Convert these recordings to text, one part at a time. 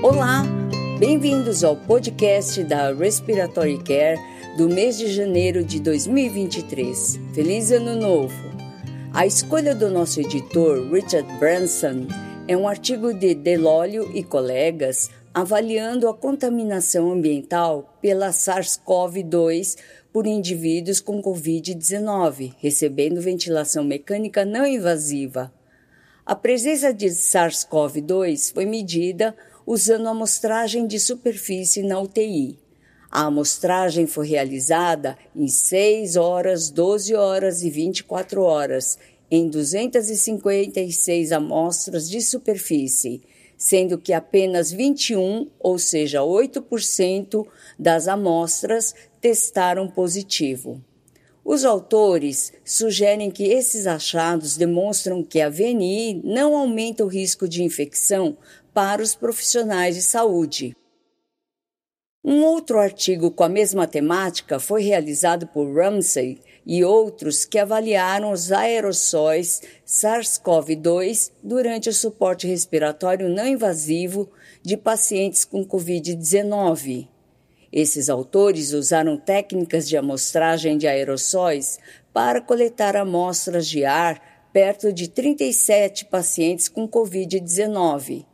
Olá, bem-vindos ao podcast da Respiratory Care do mês de janeiro de 2023. Feliz Ano Novo! A escolha do nosso editor Richard Branson é um artigo de Delólio e colegas avaliando a contaminação ambiental pela SARS-CoV-2 por indivíduos com Covid-19 recebendo ventilação mecânica não invasiva. A presença de SARS-CoV-2 foi medida usando amostragem de superfície na UTI. A amostragem foi realizada em 6 horas, 12 horas e 24 horas, em 256 amostras de superfície, sendo que apenas 21, ou seja, 8% das amostras testaram positivo. Os autores sugerem que esses achados demonstram que a VNI não aumenta o risco de infecção para os profissionais de saúde. Um outro artigo com a mesma temática foi realizado por Ramsey e outros que avaliaram os aerossóis SARS-CoV-2 durante o suporte respiratório não invasivo de pacientes com Covid-19. Esses autores usaram técnicas de amostragem de aerossóis para coletar amostras de ar perto de 37 pacientes com Covid-19.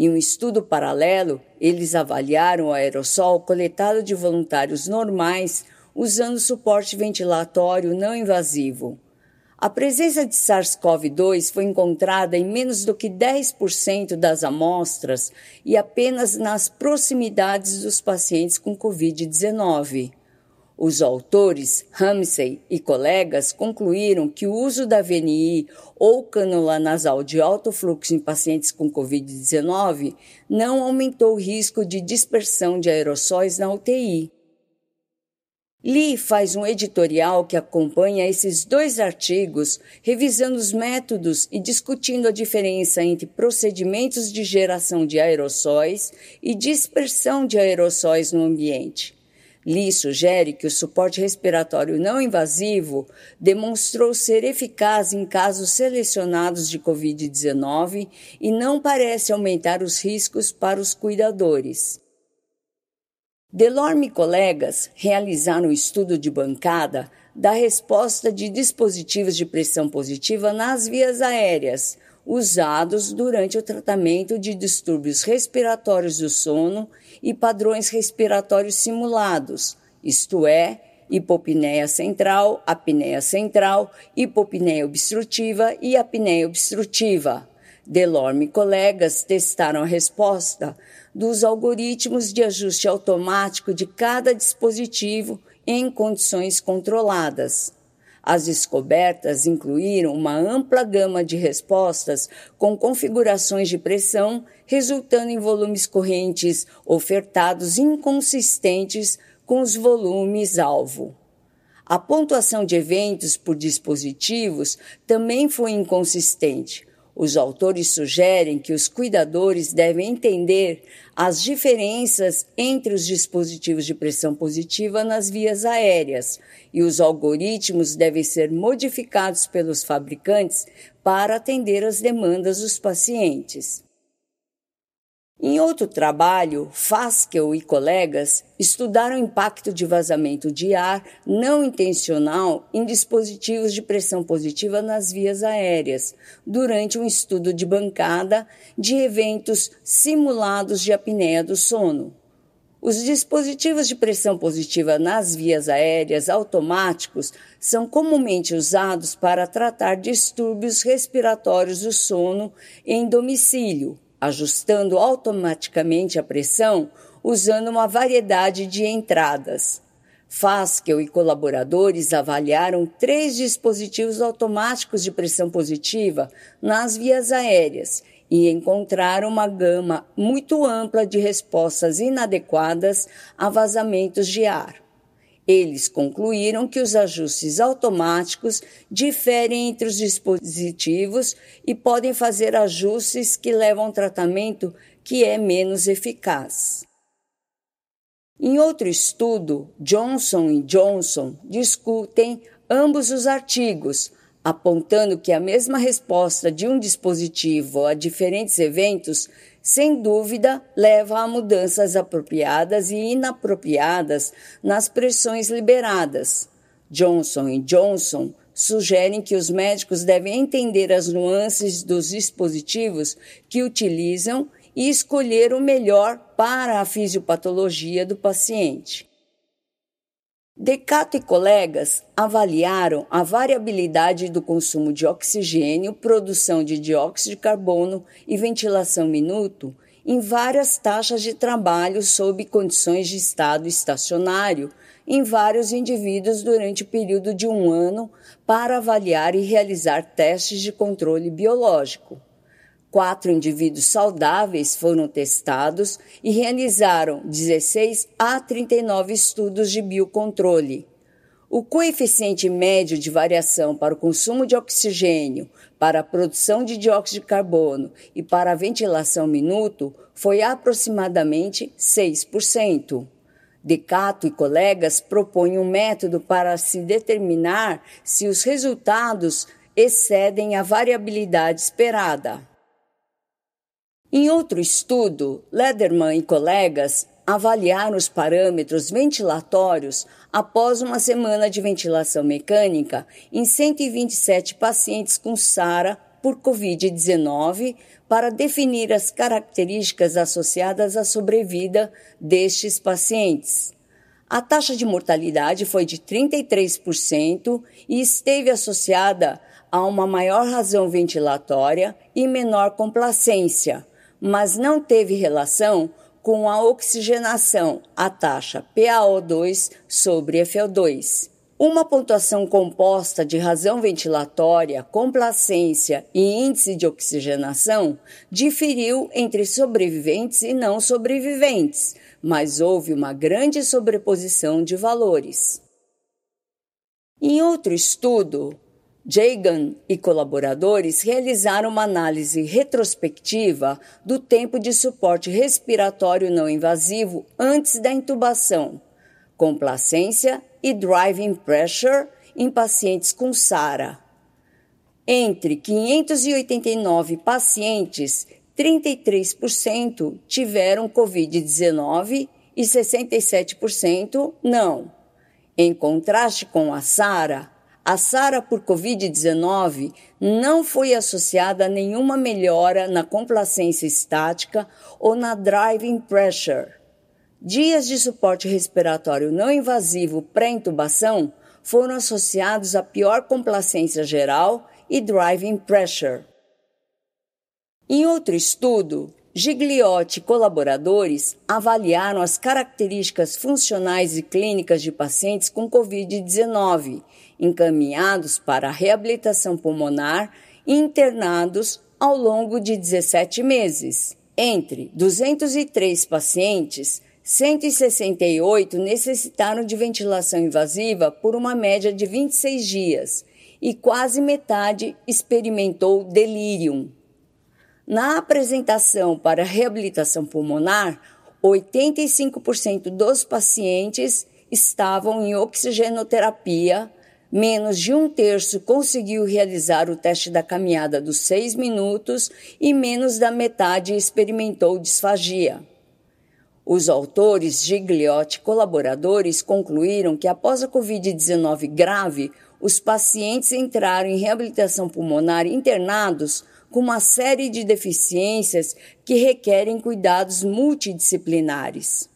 Em um estudo paralelo, eles avaliaram o aerossol coletado de voluntários normais usando suporte ventilatório não invasivo. A presença de SARS-CoV-2 foi encontrada em menos do que 10% das amostras e apenas nas proximidades dos pacientes com Covid-19. Os autores, Ramsey e colegas, concluíram que o uso da VNI ou cânula nasal de alto fluxo em pacientes com Covid-19 não aumentou o risco de dispersão de aerossóis na UTI. Lee faz um editorial que acompanha esses dois artigos, revisando os métodos e discutindo a diferença entre procedimentos de geração de aerossóis e dispersão de aerossóis no ambiente. Lee sugere que o suporte respiratório não invasivo demonstrou ser eficaz em casos selecionados de Covid-19 e não parece aumentar os riscos para os cuidadores. Delorme e colegas realizaram um estudo de bancada da resposta de dispositivos de pressão positiva nas vias aéreas, usados durante o tratamento de distúrbios respiratórios do sono e padrões respiratórios simulados, isto é, hipopneia central, apneia central, hipopneia obstrutiva e apneia obstrutiva. Delorme e colegas testaram a resposta dos algoritmos de ajuste automático de cada dispositivo em condições controladas. As descobertas incluíram uma ampla gama de respostas com configurações de pressão, resultando em volumes correntes ofertados inconsistentes com os volumes alvo. A pontuação de eventos por dispositivos também foi inconsistente. Os autores sugerem que os cuidadores devem entender as diferenças entre os dispositivos de pressão positiva nas vias aéreas e os algoritmos devem ser modificados pelos fabricantes para atender às demandas dos pacientes. Em outro trabalho, Faskel e colegas estudaram o impacto de vazamento de ar não intencional em dispositivos de pressão positiva nas vias aéreas, durante um estudo de bancada de eventos simulados de apneia do sono. Os dispositivos de pressão positiva nas vias aéreas automáticos são comumente usados para tratar distúrbios respiratórios do sono em domicílio ajustando automaticamente a pressão usando uma variedade de entradas. Faskel e colaboradores avaliaram três dispositivos automáticos de pressão positiva nas vias aéreas e encontraram uma gama muito ampla de respostas inadequadas a vazamentos de ar. Eles concluíram que os ajustes automáticos diferem entre os dispositivos e podem fazer ajustes que levam a um tratamento que é menos eficaz. Em outro estudo, Johnson e Johnson discutem ambos os artigos, apontando que a mesma resposta de um dispositivo a diferentes eventos, sem dúvida, leva a mudanças apropriadas e inapropriadas nas pressões liberadas. Johnson Johnson sugerem que os médicos devem entender as nuances dos dispositivos que utilizam e escolher o melhor para a fisiopatologia do paciente. Decato e colegas avaliaram a variabilidade do consumo de oxigênio, produção de dióxido de carbono e ventilação minuto em várias taxas de trabalho sob condições de estado estacionário em vários indivíduos durante o período de um ano para avaliar e realizar testes de controle biológico. Quatro indivíduos saudáveis foram testados e realizaram 16 a 39 estudos de biocontrole. O coeficiente médio de variação para o consumo de oxigênio, para a produção de dióxido de carbono e para a ventilação minuto foi aproximadamente 6%. Decato e colegas propõem um método para se determinar se os resultados excedem a variabilidade esperada. Em outro estudo, Lederman e colegas avaliaram os parâmetros ventilatórios após uma semana de ventilação mecânica em 127 pacientes com SARA por Covid-19 para definir as características associadas à sobrevida destes pacientes. A taxa de mortalidade foi de 33% e esteve associada a uma maior razão ventilatória e menor complacência mas não teve relação com a oxigenação, a taxa PaO2 sobre FO2. Uma pontuação composta de razão ventilatória, complacência e índice de oxigenação diferiu entre sobreviventes e não sobreviventes, mas houve uma grande sobreposição de valores. Em outro estudo, Jagan e colaboradores realizaram uma análise retrospectiva do tempo de suporte respiratório não invasivo antes da intubação, complacência e driving pressure em pacientes com SARA. Entre 589 pacientes, 33% tiveram Covid-19 e 67% não. Em contraste com a SARA, a SARA por Covid-19 não foi associada a nenhuma melhora na complacência estática ou na driving pressure. Dias de suporte respiratório não invasivo pré-intubação foram associados a pior complacência geral e driving pressure. Em outro estudo, Gigliotti e colaboradores avaliaram as características funcionais e clínicas de pacientes com Covid-19 encaminhados para a reabilitação pulmonar e internados ao longo de 17 meses. Entre 203 pacientes, 168 necessitaram de ventilação invasiva por uma média de 26 dias e quase metade experimentou delírio. Na apresentação para reabilitação pulmonar, 85% dos pacientes estavam em oxigenoterapia Menos de um terço conseguiu realizar o teste da caminhada dos seis minutos e menos da metade experimentou disfagia. Os autores, Gigliotti e colaboradores concluíram que após a Covid-19 grave, os pacientes entraram em reabilitação pulmonar internados com uma série de deficiências que requerem cuidados multidisciplinares.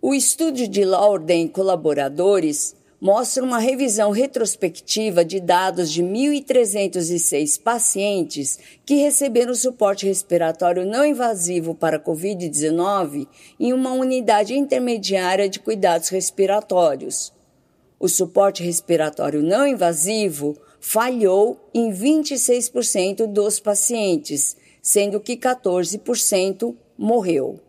O estudo de Laurden e colaboradores mostra uma revisão retrospectiva de dados de 1.306 pacientes que receberam suporte respiratório não invasivo para Covid-19 em uma unidade intermediária de cuidados respiratórios. O suporte respiratório não invasivo falhou em 26% dos pacientes, sendo que 14% morreu.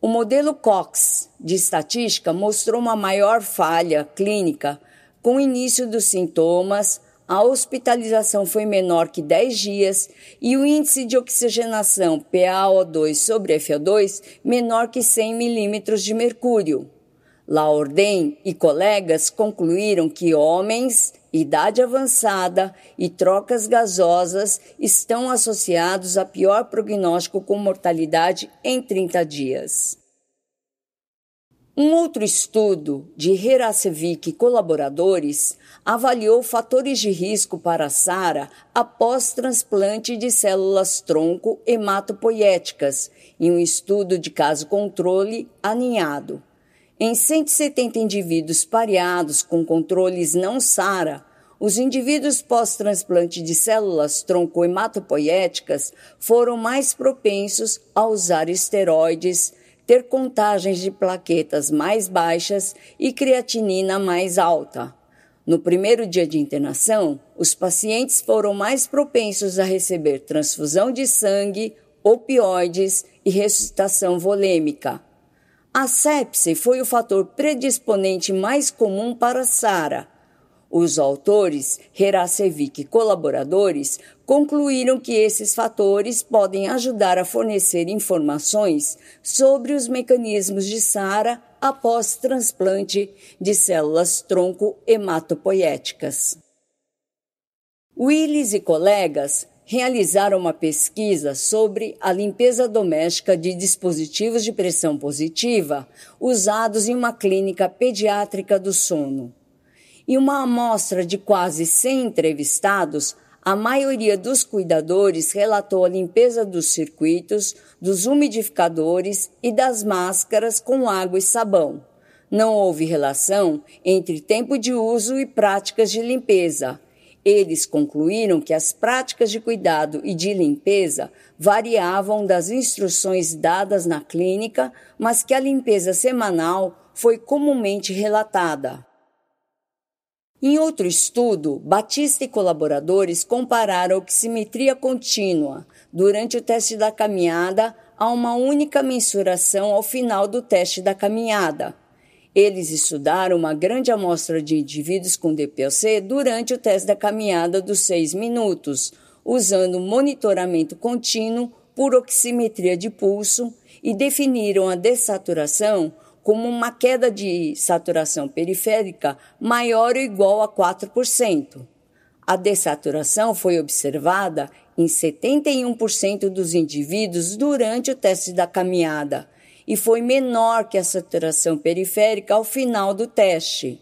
O modelo Cox de estatística mostrou uma maior falha clínica com o início dos sintomas, a hospitalização foi menor que 10 dias e o índice de oxigenação PaO2 sobre FO2 menor que 100 milímetros de mercúrio. Laorden e colegas concluíram que homens idade avançada e trocas gasosas estão associados a pior prognóstico com mortalidade em 30 dias. Um outro estudo de Heracevic e colaboradores avaliou fatores de risco para SARA após transplante de células tronco hematopoéticas em um estudo de caso controle aninhado. Em 170 indivíduos pareados com controles não SARA, os indivíduos pós-transplante de células tronco hematopoéticas foram mais propensos a usar esteroides, ter contagens de plaquetas mais baixas e creatinina mais alta. No primeiro dia de internação, os pacientes foram mais propensos a receber transfusão de sangue, opioides e ressuscitação volêmica. A sepse foi o fator predisponente mais comum para SARA, os autores, Heracevic e colaboradores, concluíram que esses fatores podem ajudar a fornecer informações sobre os mecanismos de SARA após transplante de células tronco hematopoéticas. Willis e colegas realizaram uma pesquisa sobre a limpeza doméstica de dispositivos de pressão positiva usados em uma clínica pediátrica do sono. Em uma amostra de quase 100 entrevistados, a maioria dos cuidadores relatou a limpeza dos circuitos, dos umidificadores e das máscaras com água e sabão. Não houve relação entre tempo de uso e práticas de limpeza. Eles concluíram que as práticas de cuidado e de limpeza variavam das instruções dadas na clínica, mas que a limpeza semanal foi comumente relatada. Em outro estudo, Batista e colaboradores compararam oximetria contínua durante o teste da caminhada a uma única mensuração ao final do teste da caminhada. Eles estudaram uma grande amostra de indivíduos com DPOC durante o teste da caminhada dos seis minutos, usando monitoramento contínuo por oximetria de pulso e definiram a dessaturação como uma queda de saturação periférica maior ou igual a 4%. A dessaturação foi observada em 71% dos indivíduos durante o teste da caminhada e foi menor que a saturação periférica ao final do teste.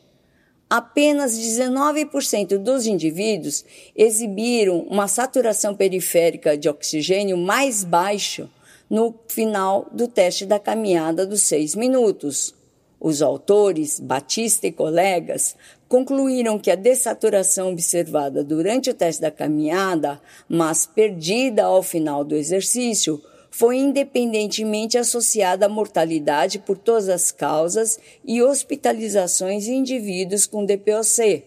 Apenas 19% dos indivíduos exibiram uma saturação periférica de oxigênio mais baixa no final do teste da caminhada dos seis minutos. Os autores, Batista e colegas, concluíram que a dessaturação observada durante o teste da caminhada, mas perdida ao final do exercício, foi independentemente associada à mortalidade por todas as causas e hospitalizações em indivíduos com DPOC.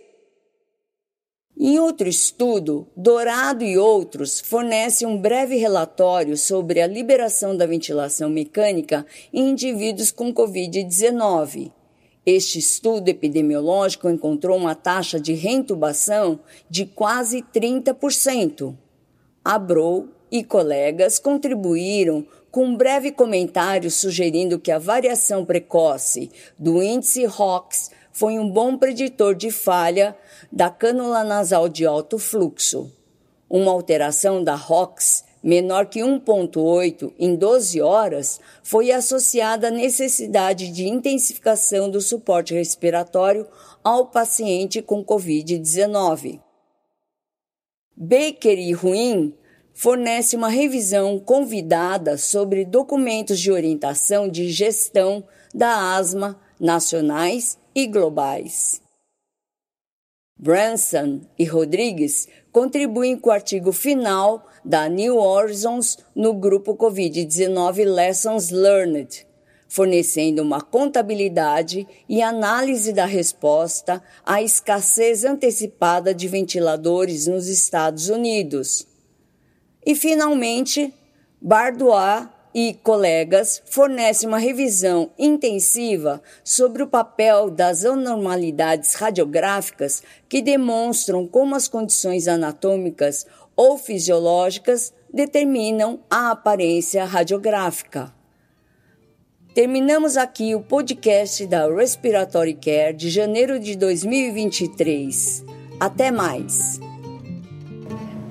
Em outro estudo, Dourado e outros fornecem um breve relatório sobre a liberação da ventilação mecânica em indivíduos com Covid-19. Este estudo epidemiológico encontrou uma taxa de reintubação de quase 30%. Abrou e colegas contribuíram com um breve comentário sugerindo que a variação precoce do índice ROX foi um bom preditor de falha da cânula nasal de alto fluxo. Uma alteração da ROX menor que 1,8 em 12 horas foi associada à necessidade de intensificação do suporte respiratório ao paciente com Covid-19. Baker e Ruin fornece uma revisão convidada sobre documentos de orientação de gestão da asma nacionais e globais. Branson e Rodrigues contribuem com o artigo final da New Horizons no grupo Covid-19 Lessons Learned, fornecendo uma contabilidade e análise da resposta à escassez antecipada de ventiladores nos Estados Unidos. E, finalmente, Bardois e colegas fornece uma revisão intensiva sobre o papel das anormalidades radiográficas que demonstram como as condições anatômicas ou fisiológicas determinam a aparência radiográfica. Terminamos aqui o podcast da Respiratory Care de janeiro de 2023. Até mais!